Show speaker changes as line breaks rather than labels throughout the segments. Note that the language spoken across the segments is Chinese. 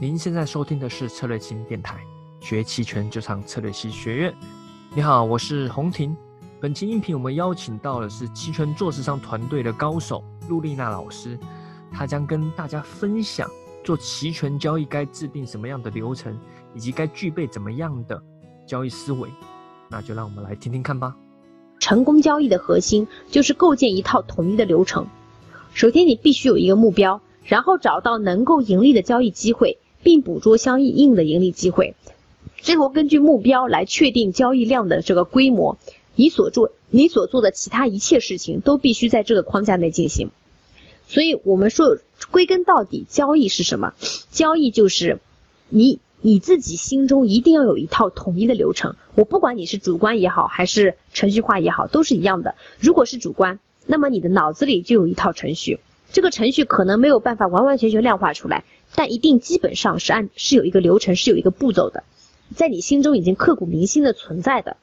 您现在收听的是策略型电台，学期权就上策略系学院。你好，我是洪婷。本期音频我们邀请到的是期权做市商团队的高手陆丽娜老师，她将跟大家分享做期权交易该制定什么样的流程，以及该具备怎么样的交易思维。那就让我们来听听看吧。
成功交易的核心就是构建一套统一的流程。首先，你必须有一个目标，然后找到能够盈利的交易机会。并捕捉相应的盈利机会，最后根据目标来确定交易量的这个规模。你所做你所做的其他一切事情都必须在这个框架内进行。所以，我们说归根到底，交易是什么？交易就是你你自己心中一定要有一套统一的流程。我不管你是主观也好，还是程序化也好，都是一样的。如果是主观，那么你的脑子里就有一套程序，这个程序可能没有办法完完全全量化出来。但一定基本上是按是有一个流程，是有一个步骤的，在你心中已经刻骨铭心的存在的。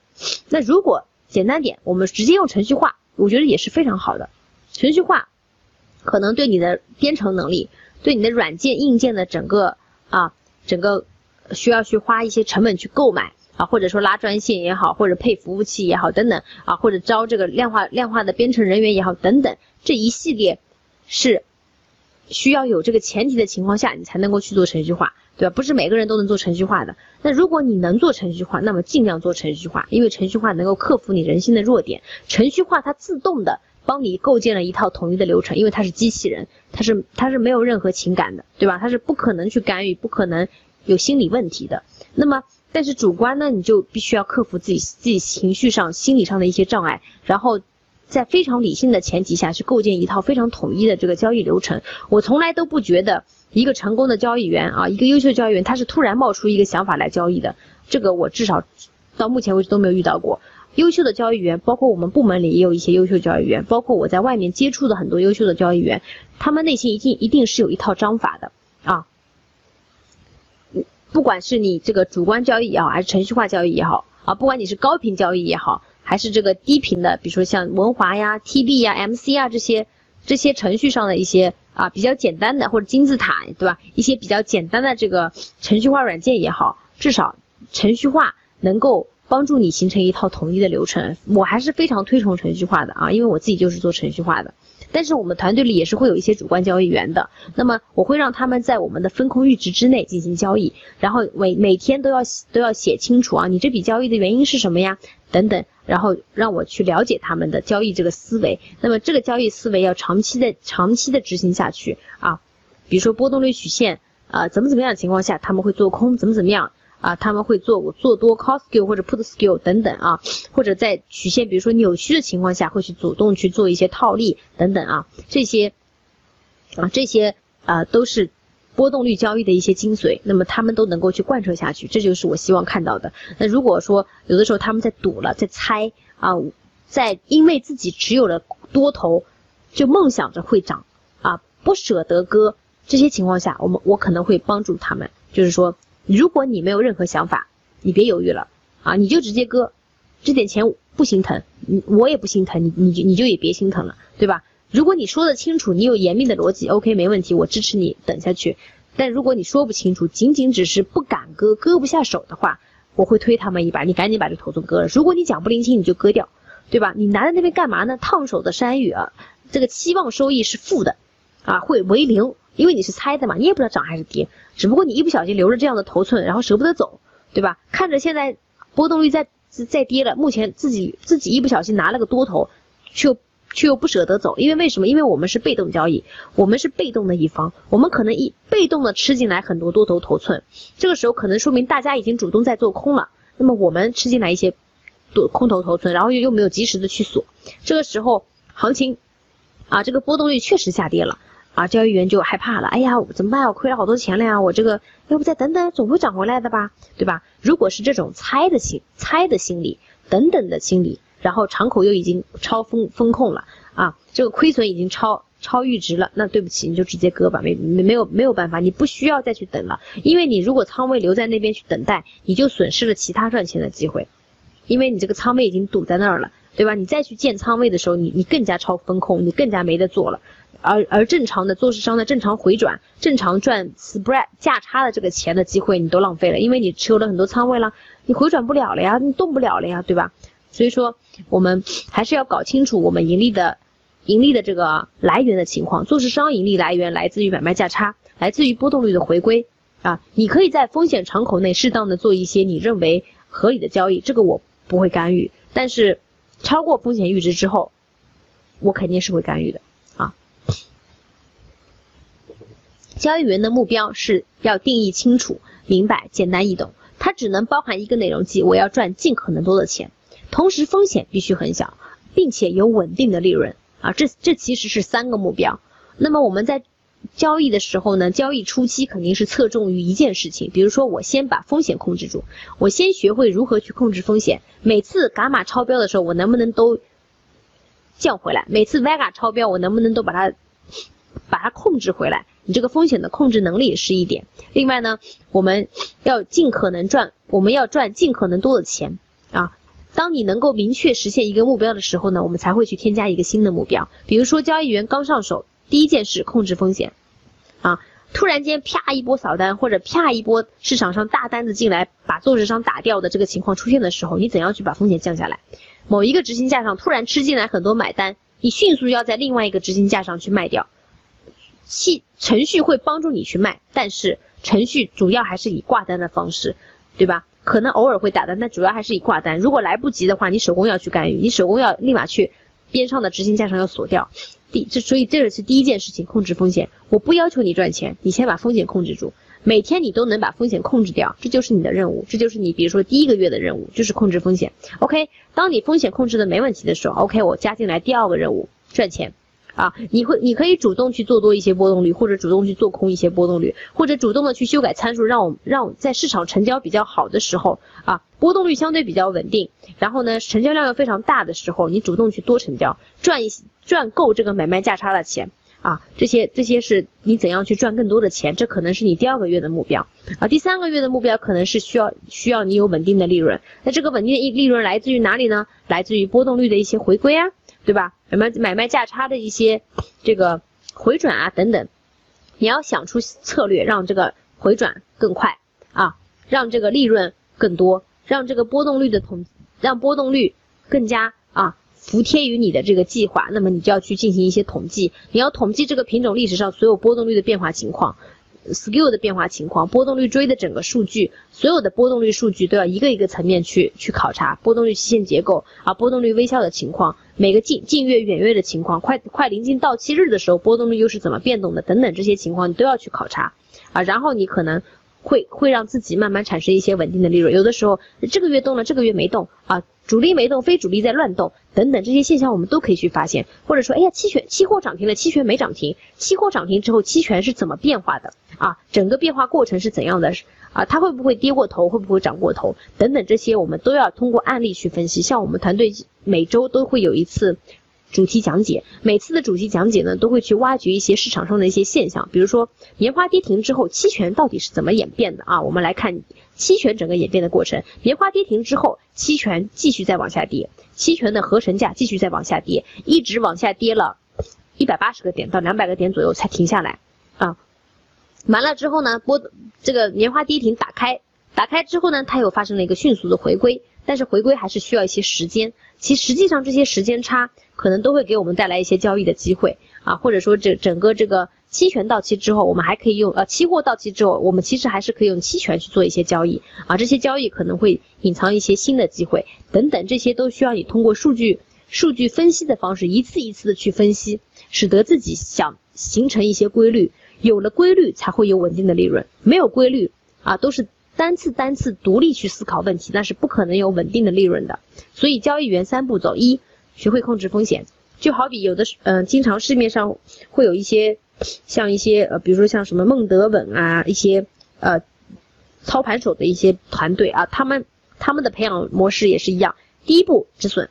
那如果简单点，我们直接用程序化，我觉得也是非常好的。程序化可能对你的编程能力，对你的软件硬件的整个啊整个需要去花一些成本去购买啊，或者说拉专线也好，或者配服务器也好等等啊，或者招这个量化量化的编程人员也好等等，这一系列是。需要有这个前提的情况下，你才能够去做程序化，对吧？不是每个人都能做程序化的。那如果你能做程序化，那么尽量做程序化，因为程序化能够克服你人性的弱点。程序化它自动的帮你构建了一套统一的流程，因为它是机器人，它是它是没有任何情感的，对吧？它是不可能去干预，不可能有心理问题的。那么，但是主观呢，你就必须要克服自己自己情绪上、心理上的一些障碍，然后。在非常理性的前提下去构建一套非常统一的这个交易流程，我从来都不觉得一个成功的交易员啊，一个优秀交易员他是突然冒出一个想法来交易的，这个我至少到目前为止都没有遇到过。优秀的交易员，包括我们部门里也有一些优秀交易员，包括我在外面接触的很多优秀的交易员，他们内心一定一定是有一套章法的啊。不管是你这个主观交易也好，还是程序化交易也好啊，不管你是高频交易也好。还是这个低频的，比如说像文华呀、TB 呀、MC 啊这些这些程序上的一些啊比较简单的或者金字塔，对吧？一些比较简单的这个程序化软件也好，至少程序化能够帮助你形成一套统一的流程。我还是非常推崇程序化的啊，因为我自己就是做程序化的。但是我们团队里也是会有一些主观交易员的，那么我会让他们在我们的风控阈值之内进行交易，然后每每天都要都要写清楚啊，你这笔交易的原因是什么呀？等等。然后让我去了解他们的交易这个思维，那么这个交易思维要长期的、长期的执行下去啊。比如说波动率曲线啊，怎么怎么样的情况下他们会做空，怎么怎么样啊，他们会做做多 call skill 或者 put skill 等等啊，或者在曲线比如说扭曲的情况下会去主动去做一些套利等等啊，这些啊这些啊都是。波动率交易的一些精髓，那么他们都能够去贯彻下去，这就是我希望看到的。那如果说有的时候他们在赌了，在猜啊，在因为自己持有了多头，就梦想着会涨啊，不舍得割，这些情况下，我们我可能会帮助他们，就是说，如果你没有任何想法，你别犹豫了啊，你就直接割，这点钱不心疼，你我也不心疼，你你就你就也别心疼了，对吧？如果你说的清楚，你有严密的逻辑，OK，没问题，我支持你等下去。但如果你说不清楚，仅仅只是不敢割，割不下手的话，我会推他们一把，你赶紧把这头寸割了。如果你讲不灵清，你就割掉，对吧？你拿在那边干嘛呢？烫手的山芋啊，这个期望收益是负的，啊，会为零，因为你是猜的嘛，你也不知道涨还是跌，只不过你一不小心留着这样的头寸，然后舍不得走，对吧？看着现在波动率在在跌了，目前自己自己一不小心拿了个多头，却。却又不舍得走，因为为什么？因为我们是被动交易，我们是被动的一方，我们可能一被动的吃进来很多多头头寸，这个时候可能说明大家已经主动在做空了，那么我们吃进来一些多空头头寸，然后又又没有及时的去锁，这个时候行情啊，这个波动率确实下跌了啊，交易员就害怕了，哎呀，怎么办？我亏了好多钱了呀，我这个要不再等等，总会涨回来的吧，对吧？如果是这种猜的心猜的心理，等等的心理。然后敞口又已经超风风控了啊，这个亏损已经超超阈值了，那对不起，你就直接割吧，没没没有没有办法，你不需要再去等了，因为你如果仓位留在那边去等待，你就损失了其他赚钱的机会，因为你这个仓位已经堵在那儿了，对吧？你再去建仓位的时候，你你更加超风控，你更加没得做了。而而正常的做市商的正常回转、正常赚 spread 价差的这个钱的机会，你都浪费了，因为你持有了很多仓位了，你回转不了了呀，你动不了了呀，对吧？所以说，我们还是要搞清楚我们盈利的盈利的这个来源的情况。做市商盈利来源来自于买卖价差，来自于波动率的回归啊。你可以在风险敞口内适当的做一些你认为合理的交易，这个我不会干预。但是超过风险阈值之后，我肯定是会干预的。交易员的目标是要定义清楚、明白、简单易懂，它只能包含一个内容，即我要赚尽可能多的钱，同时风险必须很小，并且有稳定的利润啊。这这其实是三个目标。那么我们在交易的时候呢，交易初期肯定是侧重于一件事情，比如说我先把风险控制住，我先学会如何去控制风险。每次伽马超标的时候，我能不能都降回来？每次 vega 超标，我能不能都把它把它控制回来？你这个风险的控制能力是一点，另外呢，我们要尽可能赚，我们要赚尽可能多的钱啊。当你能够明确实现一个目标的时候呢，我们才会去添加一个新的目标。比如说，交易员刚上手，第一件事控制风险啊。突然间啪一波扫单，或者啪一波市场上大单子进来，把做市商打掉的这个情况出现的时候，你怎样去把风险降下来？某一个执行价上突然吃进来很多买单，你迅速要在另外一个执行价上去卖掉。系程序会帮助你去卖，但是程序主要还是以挂单的方式，对吧？可能偶尔会打单，但主要还是以挂单。如果来不及的话，你手工要去干预，你手工要立马去边上的执行价上要锁掉。第这所以这个是第一件事情，控制风险。我不要求你赚钱，你先把风险控制住。每天你都能把风险控制掉，这就是你的任务，这就是你比如说第一个月的任务，就是控制风险。OK，当你风险控制的没问题的时候，OK，我加进来第二个任务，赚钱。啊，你会，你可以主动去做多一些波动率，或者主动去做空一些波动率，或者主动的去修改参数，让我让在市场成交比较好的时候，啊，波动率相对比较稳定，然后呢，成交量又非常大的时候，你主动去多成交，赚一赚够这个买卖价差的钱，啊，这些这些是你怎样去赚更多的钱，这可能是你第二个月的目标，啊，第三个月的目标可能是需要需要你有稳定的利润，那这个稳定的利润来自于哪里呢？来自于波动率的一些回归啊。对吧？买卖买卖价差的一些这个回转啊等等，你要想出策略，让这个回转更快啊，让这个利润更多，让这个波动率的统，让波动率更加啊服帖于你的这个计划。那么你就要去进行一些统计，你要统计这个品种历史上所有波动率的变化情况。Skill 的变化情况，波动率锥的整个数据，所有的波动率数据都要一个一个层面去去考察，波动率期限结构啊，波动率微笑的情况，每个近近月远月的情况，快快临近到期日的时候，波动率又是怎么变动的，等等这些情况你都要去考察。啊，然后你可能会会让自己慢慢产生一些稳定的利润，有的时候这个月动了，这个月没动啊。主力没动，非主力在乱动，等等这些现象我们都可以去发现，或者说，哎呀，期权期货涨停了，期权没涨停，期货涨停之后，期权是怎么变化的啊？整个变化过程是怎样的？啊，它会不会跌过头？会不会涨过头？等等这些我们都要通过案例去分析。像我们团队每周都会有一次主题讲解，每次的主题讲解呢，都会去挖掘一些市场上的一些现象，比如说棉花跌停之后，期权到底是怎么演变的啊？我们来看。期权整个演变的过程，棉花跌停之后，期权继续再往下跌，期权的合成价继续再往下跌，一直往下跌了，一百八十个点到两百个点左右才停下来啊。完了之后呢，波这个棉花跌停打开，打开之后呢，它又发生了一个迅速的回归，但是回归还是需要一些时间，其实际上这些时间差可能都会给我们带来一些交易的机会啊，或者说这整个这个。期权到期之后，我们还可以用呃，期货到期之后，我们其实还是可以用期权去做一些交易啊，这些交易可能会隐藏一些新的机会等等，这些都需要你通过数据数据分析的方式，一次一次的去分析，使得自己想形成一些规律，有了规律才会有稳定的利润，没有规律啊，都是单次单次独立去思考问题，那是不可能有稳定的利润的。所以交易员三步走：一，学会控制风险，就好比有的嗯，经常市面上会有一些。像一些呃，比如说像什么孟德稳啊，一些呃操盘手的一些团队啊，他们他们的培养模式也是一样。第一步止损，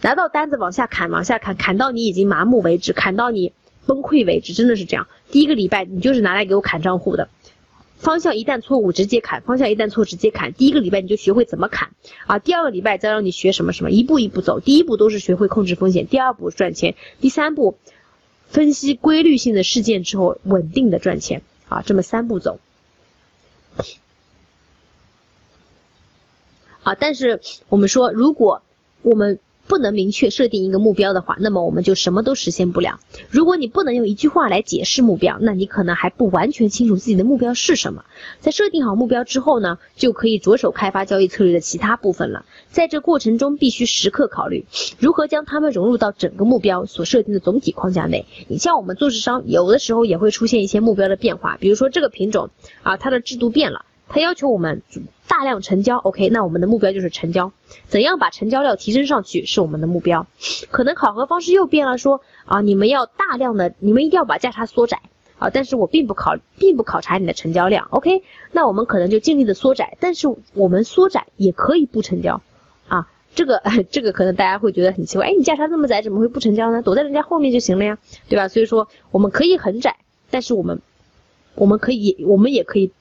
拿到单子往下砍，往下砍，砍到你已经麻木为止，砍到你崩溃为止，真的是这样。第一个礼拜你就是拿来给我砍账户的，方向一旦错误直接砍，方向一旦错直接砍。第一个礼拜你就学会怎么砍啊，第二个礼拜再让你学什么什么，一步一步走。第一步都是学会控制风险，第二步赚钱，第三步。分析规律性的事件之后稳定的赚钱啊，这么三步走。啊，但是我们说，如果我们不能明确设定一个目标的话，那么我们就什么都实现不了。如果你不能用一句话来解释目标，那你可能还不完全清楚自己的目标是什么。在设定好目标之后呢，就可以着手开发交易策略的其他部分了。在这过程中，必须时刻考虑如何将它们融入到整个目标所设定的总体框架内。你像我们做市商，有的时候也会出现一些目标的变化，比如说这个品种啊，它的制度变了。它要求我们大量成交，OK，那我们的目标就是成交。怎样把成交量提升上去是我们的目标。可能考核方式又变了，说啊，你们要大量的，你们一定要把价差缩窄啊。但是我并不考，并不考察你的成交量，OK，那我们可能就尽力的缩窄。但是我们缩窄也可以不成交啊。这个 这个可能大家会觉得很奇怪，哎，你价差这么窄，怎么会不成交呢？躲在人家后面就行了呀，对吧？所以说我们可以很窄，但是我们我们可以，我们也可以。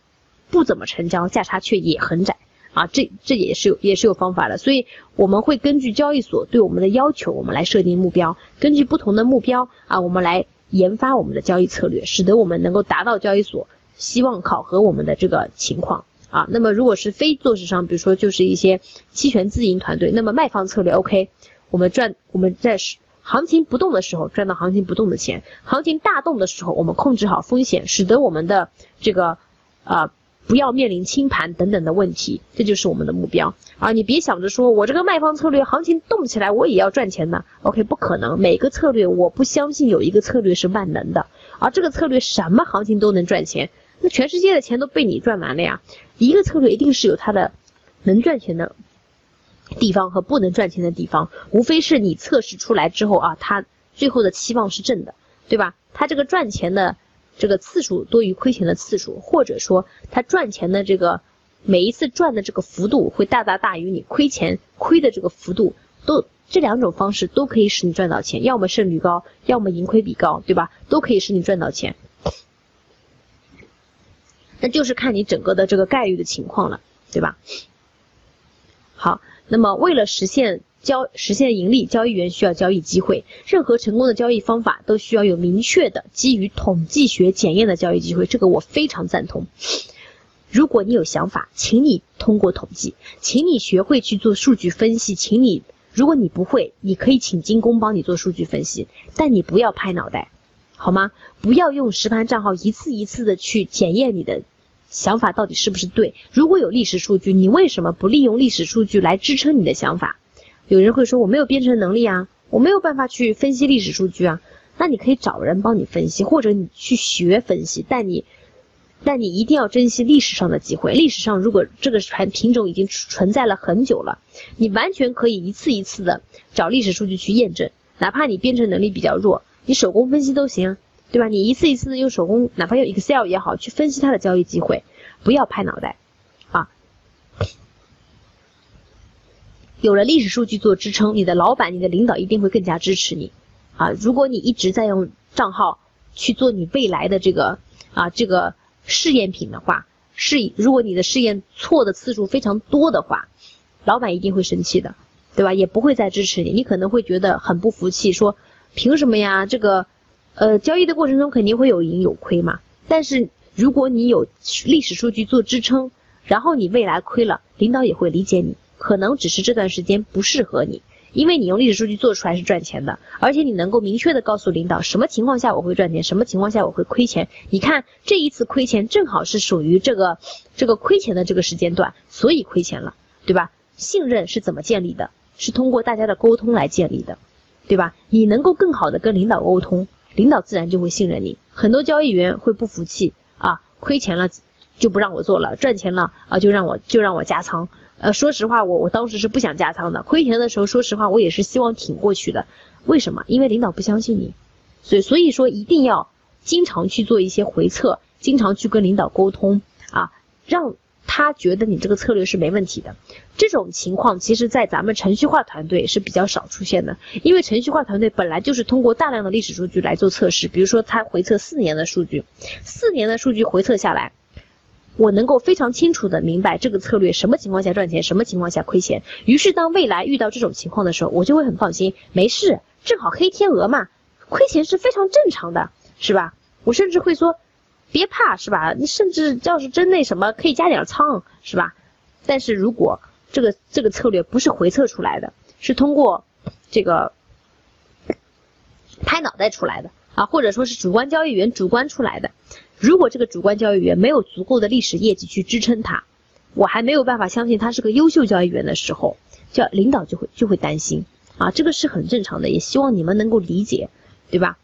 不怎么成交，价差却也很窄啊，这这也是有也是有方法的，所以我们会根据交易所对我们的要求，我们来设定目标，根据不同的目标啊，我们来研发我们的交易策略，使得我们能够达到交易所希望考核我们的这个情况啊。那么如果是非做市商，比如说就是一些期权自营团队，那么卖方策略 OK，我们赚我们在行情不动的时候赚到行情不动的钱，行情大动的时候我们控制好风险，使得我们的这个啊。不要面临清盘等等的问题，这就是我们的目标啊！你别想着说我这个卖方策略行情动起来我也要赚钱呢，OK，不可能，每个策略我不相信有一个策略是万能的，而这个策略什么行情都能赚钱，那全世界的钱都被你赚完了呀！一个策略一定是有它的能赚钱的地方和不能赚钱的地方，无非是你测试出来之后啊，它最后的期望是正的，对吧？它这个赚钱的。这个次数多于亏钱的次数，或者说他赚钱的这个每一次赚的这个幅度会大大大于你亏钱亏的这个幅度，都这两种方式都可以使你赚到钱，要么胜率高，要么盈亏比高，对吧？都可以使你赚到钱，那就是看你整个的这个概率的情况了，对吧？好，那么为了实现。交实现盈利，交易员需要交易机会。任何成功的交易方法都需要有明确的基于统计学检验的交易机会，这个我非常赞同。如果你有想法，请你通过统计，请你学会去做数据分析，请你，如果你不会，你可以请精工帮你做数据分析，但你不要拍脑袋，好吗？不要用实盘账号一次一次的去检验你的想法到底是不是对。如果有历史数据，你为什么不利用历史数据来支撑你的想法？有人会说我没有编程能力啊，我没有办法去分析历史数据啊。那你可以找人帮你分析，或者你去学分析。但你，但你一定要珍惜历史上的机会。历史上如果这个产品种已经存在了很久了，你完全可以一次一次的找历史数据去验证。哪怕你编程能力比较弱，你手工分析都行，对吧？你一次一次的用手工，哪怕用 Excel 也好，去分析它的交易机会，不要拍脑袋。有了历史数据做支撑，你的老板、你的领导一定会更加支持你，啊！如果你一直在用账号去做你未来的这个啊这个试验品的话，试如果你的试验错的次数非常多的话，老板一定会生气的，对吧？也不会再支持你，你可能会觉得很不服气，说凭什么呀？这个呃交易的过程中肯定会有赢有亏嘛。但是如果你有历史数据做支撑，然后你未来亏了，领导也会理解你。可能只是这段时间不适合你，因为你用历史数据做出来是赚钱的，而且你能够明确的告诉领导什么情况下我会赚钱，什么情况下我会亏钱。你看这一次亏钱正好是属于这个这个亏钱的这个时间段，所以亏钱了，对吧？信任是怎么建立的？是通过大家的沟通来建立的，对吧？你能够更好的跟领导沟通，领导自然就会信任你。很多交易员会不服气啊，亏钱了就不让我做了，赚钱了啊就让我就让我加仓。呃，说实话，我我当时是不想加仓的。亏钱的时候，说实话，我也是希望挺过去的。为什么？因为领导不相信你，所以所以说一定要经常去做一些回测，经常去跟领导沟通啊，让他觉得你这个策略是没问题的。这种情况其实，在咱们程序化团队是比较少出现的，因为程序化团队本来就是通过大量的历史数据来做测试，比如说他回测四年的数据，四年的数据回测下来。我能够非常清楚的明白这个策略什么情况下赚钱，什么情况下亏钱。于是当未来遇到这种情况的时候，我就会很放心，没事，正好黑天鹅嘛，亏钱是非常正常的，是吧？我甚至会说，别怕，是吧？你甚至要是真那什么，可以加点仓，是吧？但是如果这个这个策略不是回测出来的，是通过这个拍脑袋出来的啊，或者说是主观交易员主观出来的，如果这个主观交易员没有足够的历史业绩去支撑他，我还没有办法相信他是个优秀交易员的时候，叫领导就会就会担心啊，这个是很正常的，也希望你们能够理解，对吧？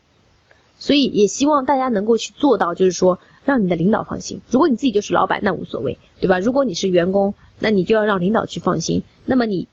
所以也希望大家能够去做到，就是说让你的领导放心。如果你自己就是老板，那无所谓，对吧？如果你是员工，那你就要让领导去放心。那么你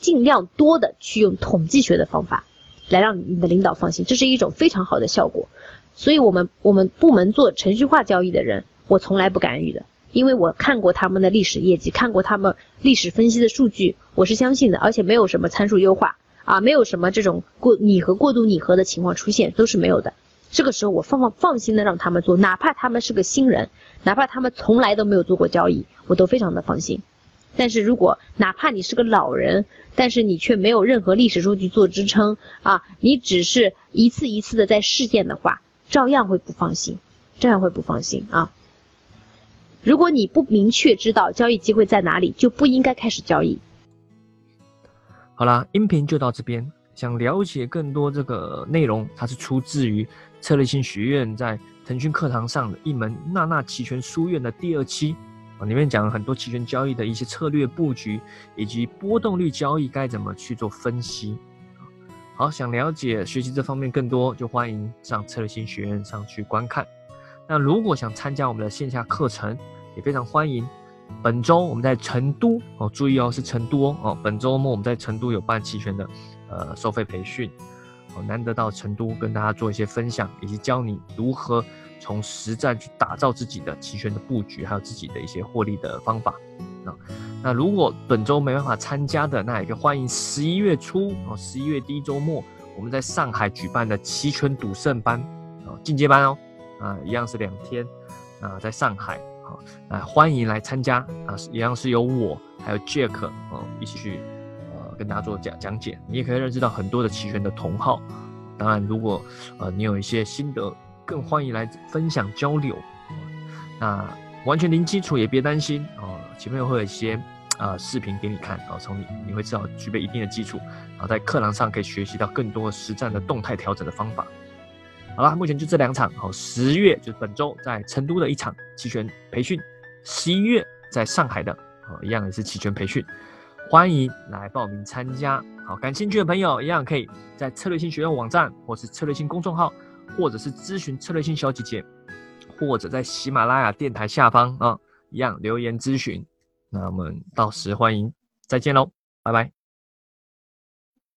尽量多的去用统计学的方法来让你的领导放心，这是一种非常好的效果。所以我们我们部门做程序化交易的人，我从来不干预的，因为我看过他们的历史业绩，看过他们历史分析的数据，我是相信的，而且没有什么参数优化啊，没有什么这种过拟合过度拟合的情况出现，都是没有的。这个时候我放放放心的让他们做，哪怕他们是个新人，哪怕他们从来都没有做过交易，我都非常的放心。但是如果哪怕你是个老人，但是你却没有任何历史数据做支撑啊，你只是一次一次的在试验的话，照样会不放心，照样会不放心啊。如果你不明确知道交易机会在哪里，就不应该开始交易。
好啦，音频就到这边。想了解更多这个内容，它是出自于。策略性学院在腾讯课堂上的一门娜娜期权书院的第二期啊，里面讲了很多期权交易的一些策略布局，以及波动率交易该怎么去做分析。好，想了解学习这方面更多，就欢迎上策略性学院上去观看。那如果想参加我们的线下课程，也非常欢迎。本周我们在成都哦，注意哦，是成都哦哦，本周末我们在成都有办期权的呃收费培训。哦，难得到成都跟大家做一些分享，以及教你如何从实战去打造自己的期权的布局，还有自己的一些获利的方法。啊，那如果本周没办法参加的，那也可以欢迎十一月初哦，十一月第一周末我们在上海举办的期权赌圣班啊，进阶班哦，啊，一样是两天啊，在上海啊，啊，欢迎来参加啊，一样是由我还有 Jack 啊一起去呃。跟大家做讲讲解，你也可以认识到很多的期权的同好。当然，如果呃你有一些心得，更欢迎来分享交流。那完全零基础也别担心哦，前面会有一些呃视频给你看，然后从你你会知道具备一定的基础，然后在课堂上可以学习到更多实战的动态调整的方法。好了，目前就这两场，好，十月就是本周在成都的一场期权培训，十一月在上海的，哦一样也是期权培训。欢迎来报名参加，好，感兴趣的朋友一样可以在策略性学院网站，或是策略性公众号，或者是咨询策略性小姐姐，或者在喜马拉雅电台下方啊，一样留言咨询。那我们到时欢迎，再见喽，拜拜。